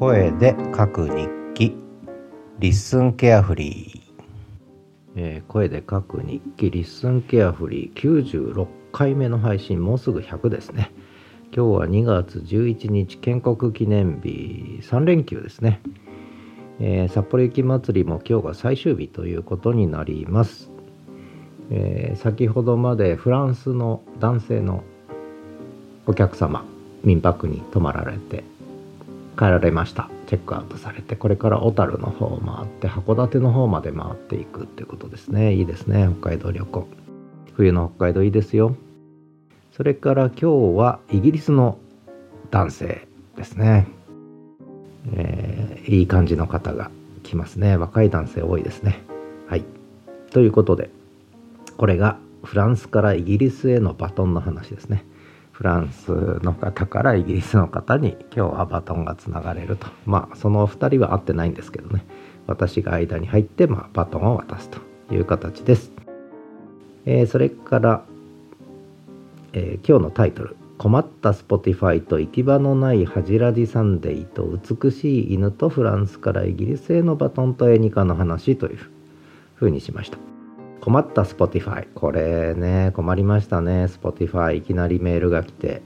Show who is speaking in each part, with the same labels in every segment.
Speaker 1: 声で書く日記。リッスンケアフリー、えー声で書く日記。 LISTEN carefree。96回目の配信。もうすぐ100ですね。今日は2月11日建国記念日。3連休ですね、えー札幌雪まつりも今日が最終日ということになります、えー先ほどまでフランスの男性のお客様民泊に泊まられて帰られました。チェックアウトされてこれから小樽の方を回って函館の方まで回っていくっていうことですね。いいですね北海道旅行。冬の北海道いいですよ。それから今日はイギリスの男性ですね、えーいい感じの方が来ますね。若い男性多いですね。はい。ということでこれがフランスからイギリスへのバトンの話ですね。フランスの方からイギリスの方に今日はバトンがつながれると。まあそのお二人は会ってないんですけどね。私が間に入って、まあ、バトンを渡すという形です、えーそれから、えー今日のタイトル「困った Spotify と行き場のないはじらぢさんでぃと美しい犬とフランスからイギリスへのバトンと Anyca の話」というふうにしました。困った Spotify これね困りましたね。Spotify いきなりメールが来て、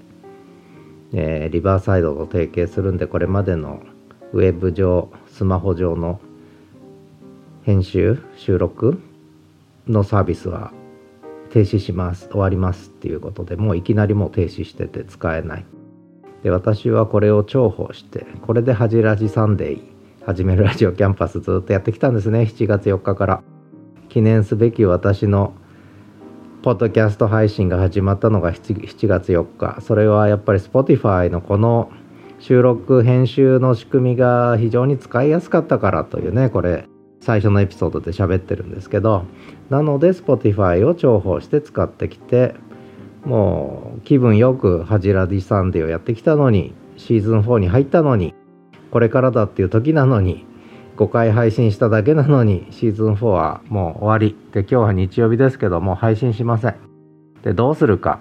Speaker 1: えーリバーサイドと提携するんでこれまでのウェブ上スマホ上の編集収録のサービスは停止します。終わりますっていうことでもういきなりもう停止してて使えない。で私はこれを重宝してこれで「恥じラジサンデー」始めるラジオキャンパスずっとやってきたんですね。7月4日から。記念すべき私のポッドキャスト配信が始まったのが 7, 7月4日。それはやっぱり Spotify のこの収録編集の仕組みが非常に使いやすかったからというねこれ最初のエピソードで喋ってるんですけど。なので Spotify を重宝して使ってきてもう気分よく「ハジラディサンデー」をやってきたのにシーズン4に入ったのにこれからだっていう時なのに5回配信しただけなのにシーズン4はもう終わり。で今日は日曜日ですけども配信しません。でどうするか。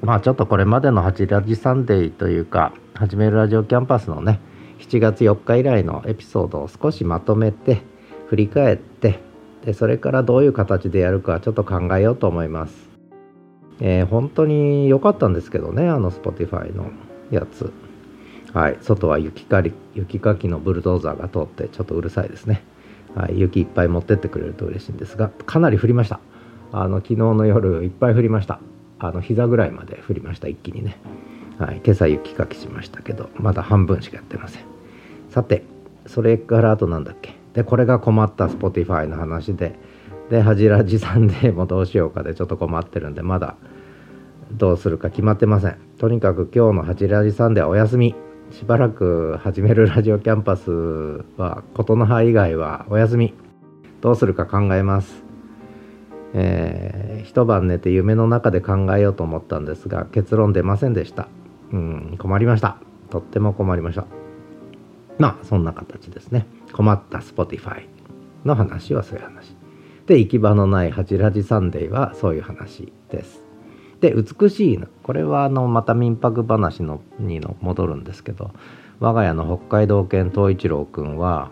Speaker 1: まあちょっとこれまでの「ハチラジサンデー」というか「始めるラジオキャンパス」のね7月4日以来のエピソードを少しまとめて振り返ってでそれからどういう形でやるかちょっと考えようと思います、えー本当に良かったんですけどねあの Spotify のやつ。はい。外は雪かり雪かきのブルドーザーが通ってちょっとうるさいですね、はい、雪いっぱい持ってってくれると嬉しいんですがかなり降りました。あの昨日の夜いっぱい降りました。あの膝ぐらいまで降りました一気にね、はい、今朝雪かきしましたけどまだ半分しかやってません。さてそれからあとなんだっけ？でこれが困った Spotify の話ででハジラジさんでもどうしようかでちょっと困ってるんでまだどうするか決まってません。とにかく今日のハジラジさんではお休み。しばらく始めるラジオキャンパスは琴の葉以外はお休み。どうするか考えます。えー一晩寝て夢の中で考えようと思ったんですが結論出ませんでした。うん困りました。とっても困りました。まあそんな形ですね。困った Spotify の話はそういう話。で行き場のないハジラジサンデーはそういう話です。で美しい犬これはあのまた民泊話のにの戻るんですけど我が家の北海道犬東一郎くんは、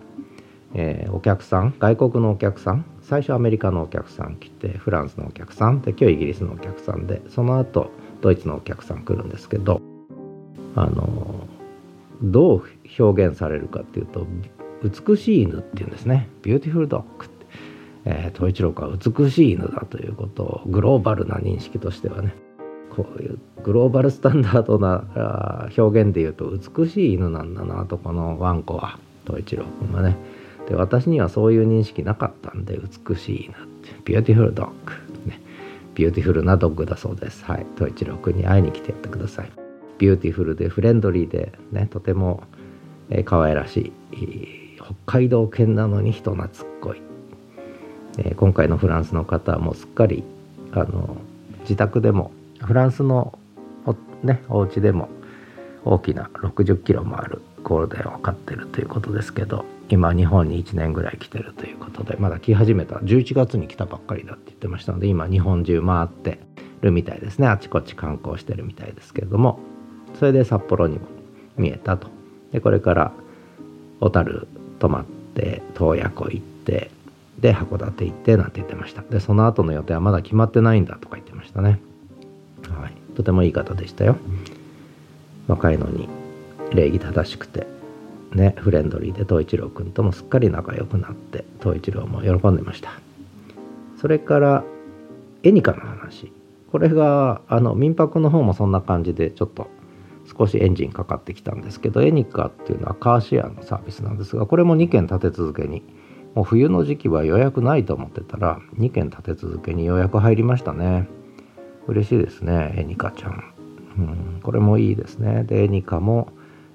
Speaker 1: えーお客さん外国のお客さん最初アメリカのお客さん来てフランスのお客さんで今日イギリスのお客さんでその後ドイツのお客さん来るんですけどあのどう表現されるかっていうと美しい犬っていうんですね。 beautiful dog って、えー、東一郎君は美しい犬だということをグローバルな認識としてはねこういうグローバルスタンダードなー表現で言うと美しい犬なんだなとこのワンコは東一郎君はね。で私にはそういう認識なかったんで美しい犬って beautiful dog ね。 beautiful な dog だそうです。はい。東一郎君に会いに来てやってください。beautiful でフレンドリーでねとても、えー可愛らしい北海道犬なのに人懐っこい、えー今回のフランスの方はもうすっかりあの自宅でもフランスのお,、ね、お家でも大きな60キロもあるゴールデンを飼ってるということですけど今日本に1年ぐらい来てるということでまだ来始めた11月に来たばっかりだって言ってましたので今日本中回ってるみたいですね。あちこち観光してるみたいですけれどもそれで札幌にも見えたと。でこれから小樽泊まって洞爺湖行ってで函館行ってなんて言ってました。でその後の予定はまだ決まってないんだとか言ってましたね。はい。とてもいい方でしたよ。若いのに礼儀正しくてねフレンドリーで東一郎君ともすっかり仲良くなって東一郎も喜んでました。それからエニカの話。これがあの民泊の方もそんな感じでちょっと少しエンジンかかってきたんですけどエニカっていうのはカーシェアのサービスなんですがこれも2件立て続けにもう冬の時期は予約ないと思ってたら2件立て続けに予約入りましたね。嬉しいですねエニカちゃん、うん、これもいいですね。でエニカも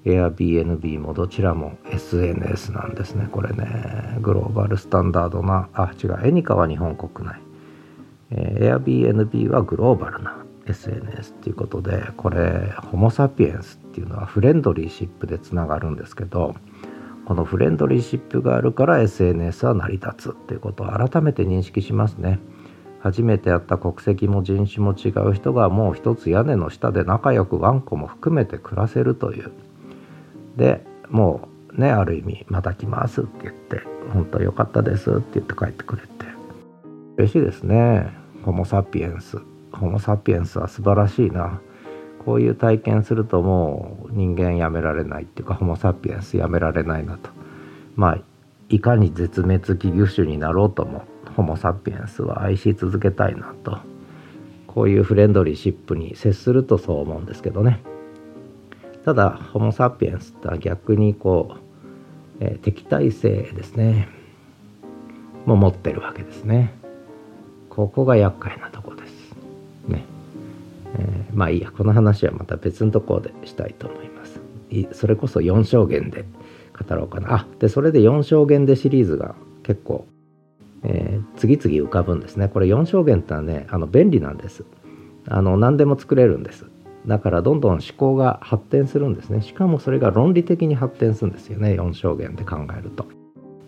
Speaker 1: Airbnb もどちらも SNS なんですね。これねグローバルスタンダードなあ違うエニカは日本国内、えー、Airbnb はグローバルな SNS っていうことでこれホモ・サピエンスっていうのはフレンドリーシップでつながるんですけどこのフレンドリーシップがあるから SNS は成り立つっていうことを改めて認識しますね。初めて会った国籍も人種も違う人がもう一つ屋根の下で仲良くワンコも含めて暮らせるという。でもうねある意味「また来ます」って言って「本当良かったです」って言って帰ってくれて。嬉しいですね。ホモ・サピエンス。ホモ・サピエンスは素晴らしいな。こういう体験するともう人間やめられないっていうかホモ・サピエンスやめられないなと。まあいかに絶滅危惧種になろうともホモ・サピエンスは愛し続けたいなと。こういうフレンドリーシップに接するとそう思うんですけどね。ただホモ・サピエンスっては逆にこう、えー、敵対性ですね。も持ってるわけですね。ここが厄介なとこえー、まあいいやこの話はまた別のところでしたいと思います。それこそ4証言で語ろうかな。あでそれで4証言でシリーズが結構、えー、次々浮かぶんですね。これ4証言ってのはねあの便利なんです。あの何でも作れるんです。だからどんどん思考が発展するんですね。しかもそれが論理的に発展するんですよね。4証言で考えると。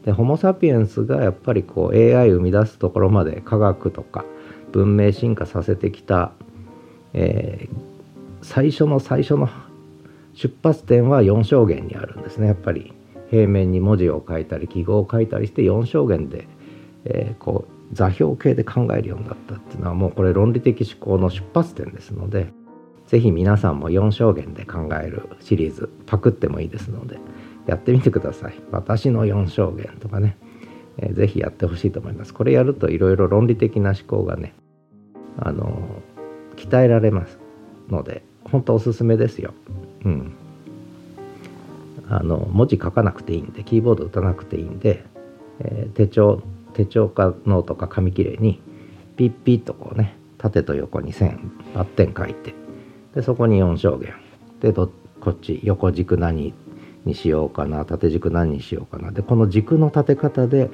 Speaker 1: でホモ・サピエンスがやっぱりこう AI 生み出すところまで科学とか文明進化させてきたえー、最初の最初の出発点は4証言にあるんですね。やっぱり平面に文字を書いたり記号を書いたりして4証言で、えー、こう座標系で考えるようになったっていうのはもうこれ論理的思考の出発点ですので是非皆さんも4証言で考えるシリーズパクってもいいですのでやってみてください。私の4象限とかね、えー、ぜひやってほしいと思います。これやるといろいろ論理的な思考がねあの鍛えられますので本当おすすめですよ。うん。あの文字書かなくていいんでキーボード打たなくていいんで、えー、手帳手帳かノートか紙切れにピッピッとこうね縦と横に線バッテン書いてでそこに4証言でこっち横軸何にしようかな縦軸何にしようかなでこの軸の立て方で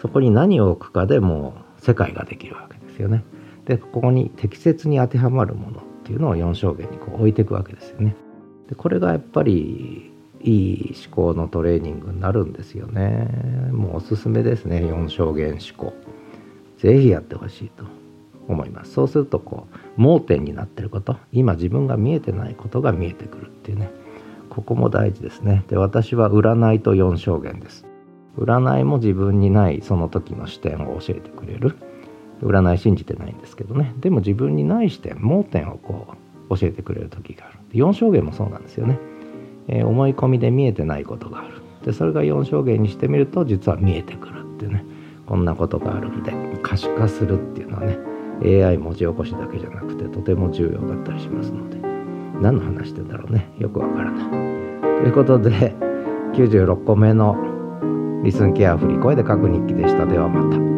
Speaker 1: そこに何を置くかでもう世界ができるわけですよね。でここに適切に当てはまるものっていうのを4証言にこう置いていくわけですよね。でこれがやっぱりいい思考のトレーニングになるんですよね。もうおすすめですね4証言思考。是非やってほしいと思います。そうするとこう盲点になってること今自分が見えてないことが見えてくるっていうねここも大事ですね。で私は占いと4証言です。占いも自分にないその時の視点を教えてくれる。占い信じてないんですけどね。でも自分にない視点盲点をこう教えてくれる時がある。4証言もそうなんですよね、えー、思い込みで見えてないことがある。でそれが4証言にしてみると実は見えてくるっていうね。こんなことがあるんで可視化するっていうのはね AI 文字起こしだけじゃなくてとても重要だったりしますので。何の話してんだろうね。よくわからない。ということで96個目のリスンケアフリー声で書く日記でした。ではまた。